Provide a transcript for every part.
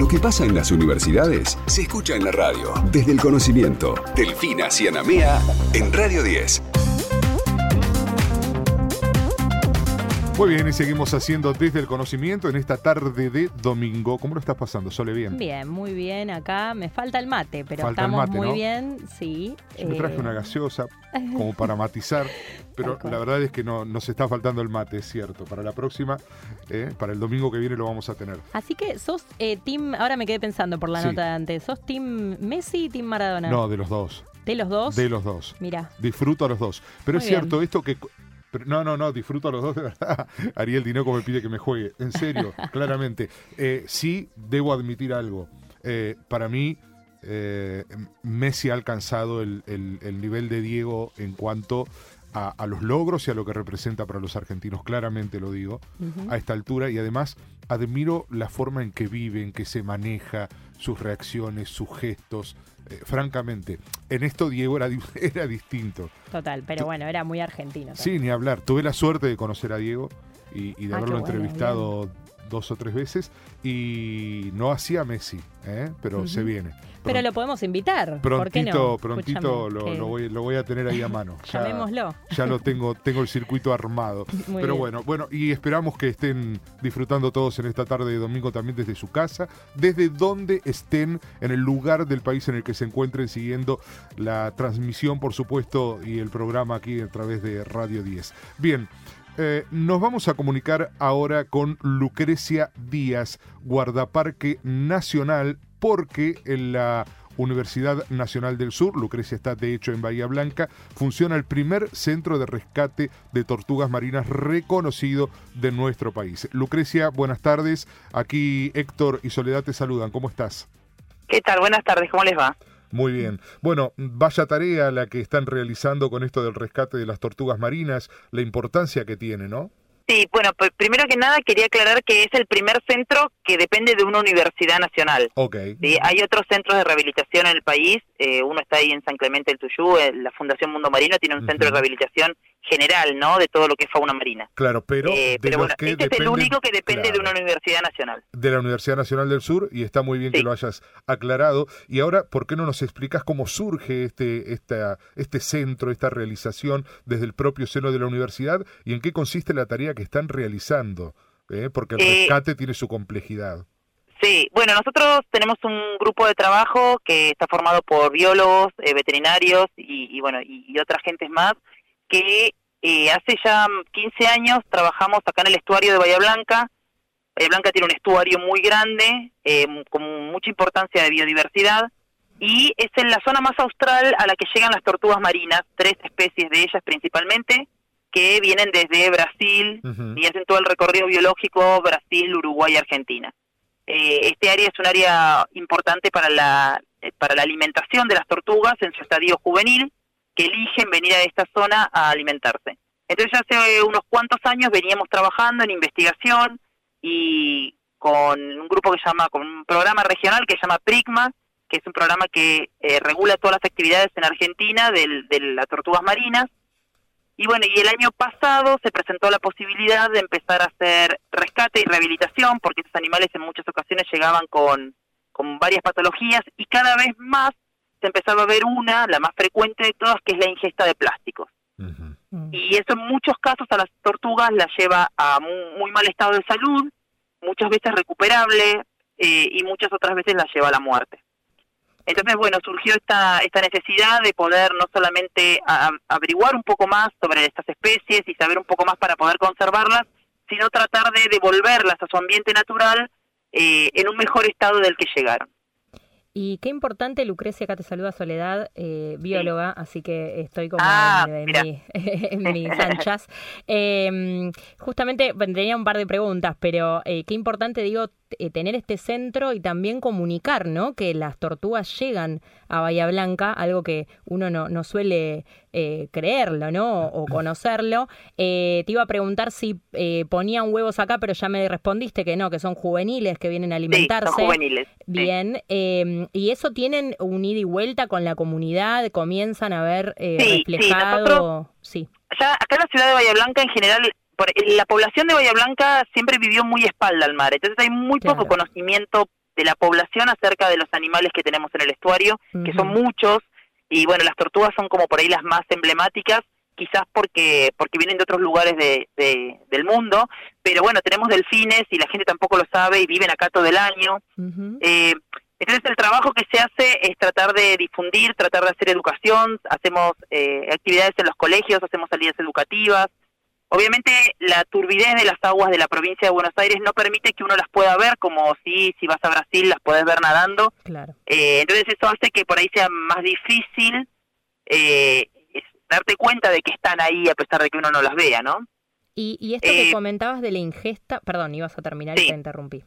Lo que pasa en las universidades se escucha en la radio. Desde el conocimiento. Delfina Cianamea en Radio 10. Muy bien, y seguimos haciendo desde el conocimiento en esta tarde de domingo. ¿Cómo lo estás pasando, Sole? Bien. Bien, muy bien. Acá me falta el mate, pero Falta estamos mate, muy ¿no? bien, sí. Yo me traje Eh, una gaseosa como para matizar, pero la verdad es que no nos está faltando el mate, es cierto. Para la próxima, eh, para el domingo que viene lo vamos a tener. Así que sos eh, team, ahora me quedé pensando por la Sí. nota de antes, ¿sos team Messi y team Maradona? No, de los dos. ¿De los dos? De los dos. Mira, Disfruto a los dos. Pero Muy es cierto, esto que... pero no, no, no, disfruto a los dos de verdad. Ariel Dinoco me pide que me juegue. En serio, claramente. Eh, sí, debo admitir algo. Eh, para mí, eh, Messi ha alcanzado el, el- el nivel de Diego en cuanto a, a los logros y a lo que representa para los argentinos. Claramente lo digo a esta altura y además admiro la forma en que vive, en que se maneja, sus reacciones, sus gestos. Eh, francamente, en esto Diego era, era distinto. total, pero bueno, era muy argentino. Sí, ni hablar. Tuve la suerte de conocer a Diego y, y de Ah, haberlo bueno, entrevistado dos o tres veces y no hacía Messi, ¿eh? pero se viene. Pero lo podemos invitar. ¿Por qué prontito, no? prontito lo, lo voy, lo voy a tener ahí a mano. Ya- Llamémoslo. ya lo tengo, tengo el circuito armado. Muy Pero bien. bueno, bueno, y esperamos que estén disfrutando todos en esta tarde de domingo también desde su casa, desde donde estén, en el lugar del país en el que se encuentren siguiendo la transmisión, por supuesto, y el programa aquí a través de Radio 10. Bien. Eh, nos vamos a comunicar ahora con Lucrecia Díaz, guardaparque nacional, porque en la Universidad Nacional del Sur, Lucrecia está de hecho en Bahía Blanca, funciona el primer centro de rescate de tortugas marinas reconocido de nuestro país. Lucrecia, buenas tardes. Aquí Héctor y Soledad te saludan. ¿Cómo estás? ¿Qué tal? Buenas tardes, ¿cómo les va? Muy bien. Bueno, vaya tarea la que están realizando con esto del rescate de las tortugas marinas, la importancia que tiene, ¿no? Sí, bueno, pues primero que nada quería aclarar que es el primer centro que depende de una universidad nacional. Ok. ¿sí? Hay otros centros de rehabilitación en el país, eh, uno está ahí en San Clemente del Tuyú, eh, la Fundación Mundo Marino tiene un centro de rehabilitación general, ¿no? De todo lo que es fauna marina. Claro, pero, Eh, pero bueno, que este es el único que depende de una universidad nacional. de la Universidad Nacional del Sur y está muy bien que lo hayas aclarado. Y ahora, ¿por qué no nos explicas cómo surge este, esta, este centro, esta realización desde el propio seno de la universidad y en qué consiste la tarea que están realizando? ¿Eh? Porque el Eh, rescate tiene su complejidad. Sí, bueno, nosotros tenemos un grupo de trabajo que está formado por biólogos, eh, veterinarios y, y, bueno, y, y otras gentes más que eh, hace ya 15 años trabajamos acá en el estuario de Bahía Blanca. Bahía Blanca tiene un estuario muy grande, eh, con mucha importancia de biodiversidad y es en la zona más austral a la que llegan las tortugas marinas, tres especies de ellas principalmente, que vienen desde Brasil y hacen todo el recorrido biológico Brasil, Uruguay y Argentina. Eh, este área es un área importante para la, para la alimentación de las tortugas en su estadio juvenil, eligen venir a esta zona a alimentarse. Entonces hace unos cuantos años veníamos trabajando en investigación y con un grupo que se llama, con un programa regional que se llama PRICMA, que es un programa que eh, regula todas las actividades en Argentina del- de las tortugas marinas, y bueno, y el año pasado se presentó la posibilidad de empezar a hacer rescate y rehabilitación, porque estos animales en muchas ocasiones llegaban con, con varias patologías y cada vez más se empezaba a ver una, la más frecuente de todas, que es la ingesta de plásticos. Mm. Y eso en muchos casos a las tortugas las lleva a mu- muy, mal estado de salud, muchas veces recuperable eh, y muchas otras veces las lleva a la muerte. Entonces, bueno, surgió esta, esta necesidad de poder no solamente a- a- averiguar un poco más sobre estas especies y saber un poco más para poder conservarlas, sino tratar de devolverlas a su ambiente natural eh, en un mejor estado del que llegaron. Y qué importante, Lucrecia, acá te saluda Soledad, eh, bióloga, así que estoy como Ah, en, en mira. mi- en mis anchas. Eh, justamente tenía un par de preguntas, pero eh, qué importante, digo, eh, tener este centro y también comunicar, ¿no? Que las tortugas llegan a Bahía Blanca, algo que uno no, no suele eh, creerlo, ¿no? O, o conocerlo. Eh, te iba a preguntar si eh, ponían huevos acá, pero ya me respondiste que no, que son juveniles que vienen a Sí, alimentarse. son juveniles. sí. Bien, eh, y eso tienen un ida y vuelta con la comunidad, comienzan a ver eh, Sí, sí, reflejado. nosotros- sí, ya acá en la ciudad de Bahía Blanca en general, por- la población de Bahía Blanca siempre vivió muy espalda al mar, entonces hay muy Claro. poco conocimiento de la población acerca de los animales que tenemos en el estuario, que son muchos, y bueno, las tortugas son como por ahí las más emblemáticas, quizás porque porque vienen de otros lugares de, del mundo, pero bueno, tenemos delfines y la gente tampoco lo sabe y viven acá todo el año. eh, entonces el trabajo que se hace es tratar de difundir, tratar de hacer educación, hacemos eh, actividades en los colegios, hacemos salidas educativas, Obviamente la turbidez de las aguas de la provincia de Buenos Aires no permite que uno las pueda ver como si si vas a Brasil las puedes ver nadando. Claro. Eh, entonces eso hace que por ahí sea más difícil eh, darte cuenta de que están ahí a pesar de que uno no las vea, ¿no? Y, y esto que eh, comentabas de la ingesta, perdón, ibas a terminar y te interrumpí.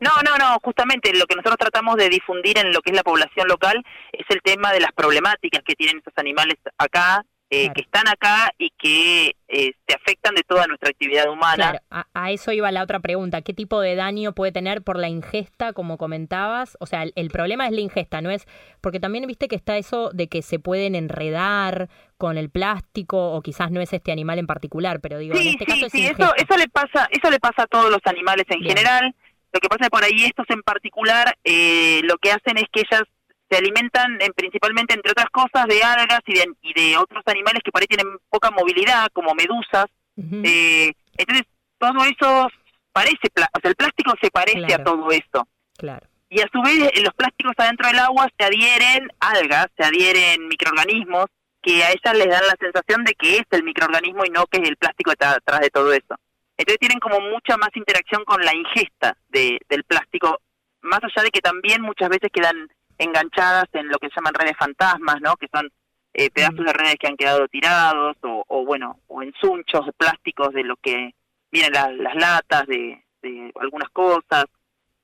No, no, no, justamente lo que nosotros tratamos de difundir en lo que es la población local es el tema de las problemáticas que tienen estos animales acá eh, que están acá y que eh, se afectan de toda nuestra actividad humana. Claro, a, eso iba la otra pregunta. ¿Qué tipo de daño puede tener por la ingesta, como comentabas? O sea, el, problema es la ingesta, ¿no es? Porque también viste que está eso de que se pueden enredar con el plástico, o quizás no es este animal en particular, pero digo, en este caso es sí, eso, eso le pasa, eso le pasa a todos los animales en general. Lo que pasa es por ahí estos en particular, eh, lo que hacen es que ellas se alimentan en, principalmente, entre otras cosas, de algas y de, y de otros animales que por ahí tienen poca movilidad, como medusas. eh, entonces, todo eso parece, o sea, el plástico se parece a todo esto. Claro. Y a su vez, los plásticos adentro del agua se adhieren algas, se adhieren microorganismos que a ellas les dan la sensación de que es el microorganismo y no que es el plástico que está atrás de todo eso. Entonces tienen como mucha más interacción con la ingesta de, del plástico, más allá de que también muchas veces quedan enganchadas en lo que se llaman redes fantasmas, ¿no? Que son eh, pedazos de redes que han quedado tirados o, o, bueno, o en sunchos plásticos de lo que vienen las latas de, de algunas cosas.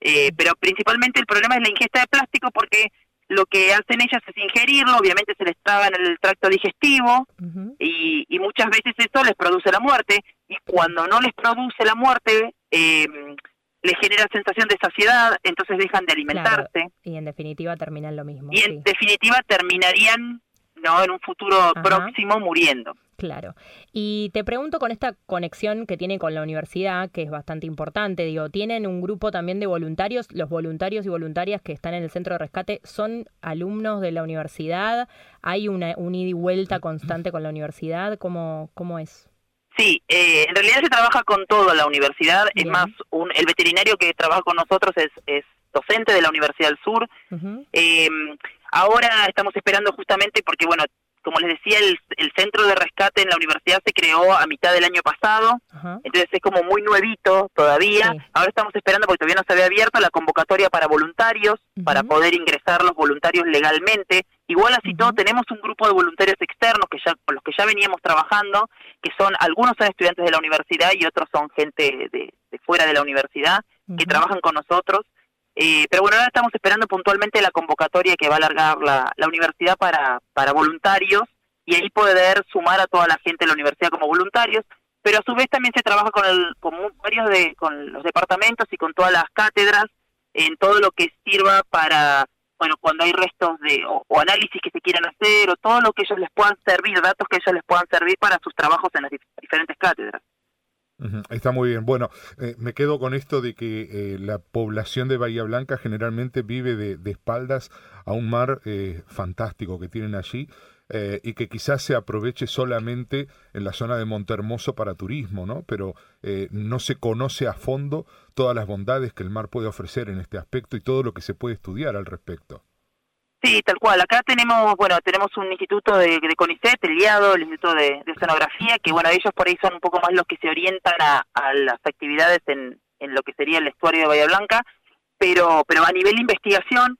Eh, pero principalmente el problema es la ingesta de plástico porque lo que hacen ellas es ingerirlo, obviamente se les traba en el tracto digestivo y, y, muchas veces eso les produce la muerte y cuando no les produce la muerte eh, les genera sensación de saciedad, entonces dejan de alimentarse. y en definitiva terminan lo mismo. Y en definitiva terminarían no en un futuro próximo muriendo. Claro. Y te pregunto con esta conexión que tiene con la universidad, que es bastante importante, digo, ¿tienen un grupo también de voluntarios? ¿Los voluntarios y voluntarias que están en el centro de rescate son alumnos de la universidad? ¿Hay una un ida y vuelta constante con la universidad? ¿Cómo, cómo es? Sí, eh, en realidad se trabaja con toda la universidad. Es más, un, el veterinario que trabaja con nosotros es, es docente de la Universidad del Sur. eh, ahora estamos esperando justamente porque, bueno, como les decía, el, el, centro de rescate en la universidad se creó a mitad del año pasado, entonces es como muy nuevito todavía. Ahora estamos esperando, porque todavía no se había abierto, la convocatoria para voluntarios, para poder ingresar los voluntarios legalmente. Igual así todo, tenemos un grupo de voluntarios externos que ya con los que ya veníamos trabajando, que son algunos son estudiantes de la universidad y otros son gente de, de fuera de la universidad que trabajan con nosotros. Eh, pero bueno, ahora estamos esperando puntualmente la convocatoria que va a alargar la, la universidad para, para voluntarios y ahí poder sumar a toda la gente de la universidad como voluntarios, pero a su vez también se trabaja con, el, con varios de con los departamentos y con todas las cátedras en todo lo que sirva para bueno cuando hay restos de o, o, análisis que se quieran hacer o todo lo que ellos les puedan servir datos que ellos les puedan servir para sus trabajos en las diferentes cátedras Está muy bien. Bueno, eh, me quedo con esto de que eh, la población de Bahía Blanca generalmente vive de, espaldas a un mar eh, fantástico que tienen allí eh, y que quizás se aproveche solamente en la zona de Montermoso para turismo, ¿no? Pero no se conoce a fondo todas las bondades que el mar puede ofrecer en este aspecto y todo lo que se puede estudiar al respecto. Sí, tal cual. Acá tenemos, bueno, tenemos un instituto de, de CONICET, el IADO, el Instituto de, de Oceanografía, que bueno, ellos por ahí son un poco más los que se orientan a, a las actividades en, en lo que sería el estuario de Bahía Blanca, pero, pero a nivel de investigación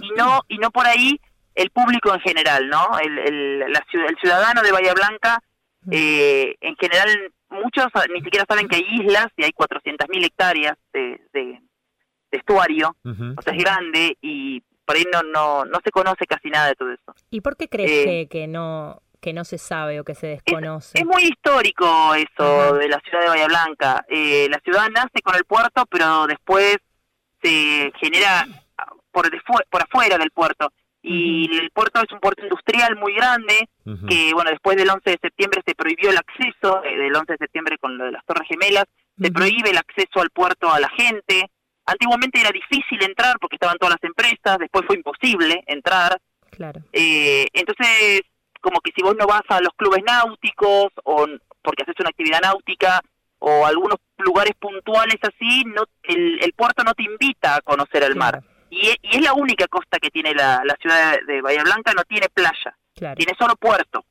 y no, y no por ahí el público en general, ¿no? El, el, la, el ciudadano de Bahía Blanca, eh, en general, muchos ni siquiera saben que hay islas y hay 400.000 hectáreas de, de, de estuario, uh -huh. o sea, es grande y por ahí no, no, no se conoce casi nada de todo eso. ¿Y por qué crees eh, que, que no que no se sabe o que se desconoce? Es, es muy histórico eso uh -huh. de la ciudad de Bahía Blanca. Eh, la ciudad nace con el puerto, pero después se genera por, de por afuera del puerto. Y uh -huh. el puerto es un puerto industrial muy grande, uh -huh. que bueno, después del 11 de septiembre se prohibió el acceso, eh, del 11 de septiembre con lo de las Torres Gemelas, se prohíbe el acceso al puerto a la gente, Antiguamente era difícil entrar porque estaban todas las empresas, después fue imposible entrar. Claro. Eh, entonces, como que si vos no vas a los clubes náuticos o porque haces una actividad náutica o algunos lugares puntuales así, no el, el puerto no te invita a conocer el mar. Y, y, es la única costa que tiene la, la ciudad de Bahía Blanca, no tiene playa, Claro. tiene solo puerto.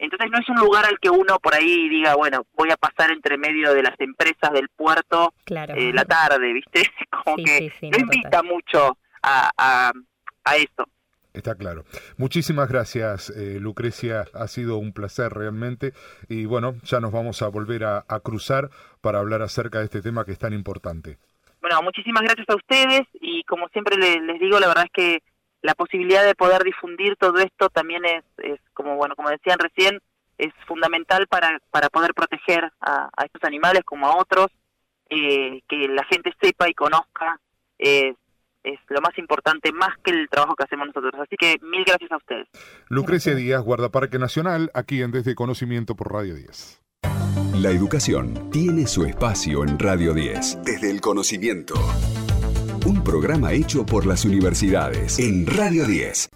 Entonces no es un lugar al que uno por ahí diga, bueno, voy a pasar entre medio de las empresas del puerto Claro. eh, la tarde, ¿viste? Como Sí, que sí, sí, no invita total. mucho a, a, a eso. Está claro. Muchísimas gracias, eh, Lucrecia. Ha sido un placer realmente. Y bueno, ya nos vamos a volver a, a cruzar para hablar acerca de este tema que es tan importante. Bueno, muchísimas gracias a ustedes y como siempre le- les, digo, la verdad es que la posibilidad de poder difundir todo esto también es, es como bueno, como decían recién, es fundamental para, para poder proteger a, a estos animales como a otros, eh, que la gente sepa y conozca, eh, es lo más importante, más que el trabajo que hacemos nosotros. Así que mil gracias a ustedes. Lucrecia Díaz, Guardaparque Nacional, aquí en Desde Conocimiento por Radio 10. La educación tiene su espacio en Radio 10. Desde el conocimiento. Un programa hecho por las universidades en Radio 10.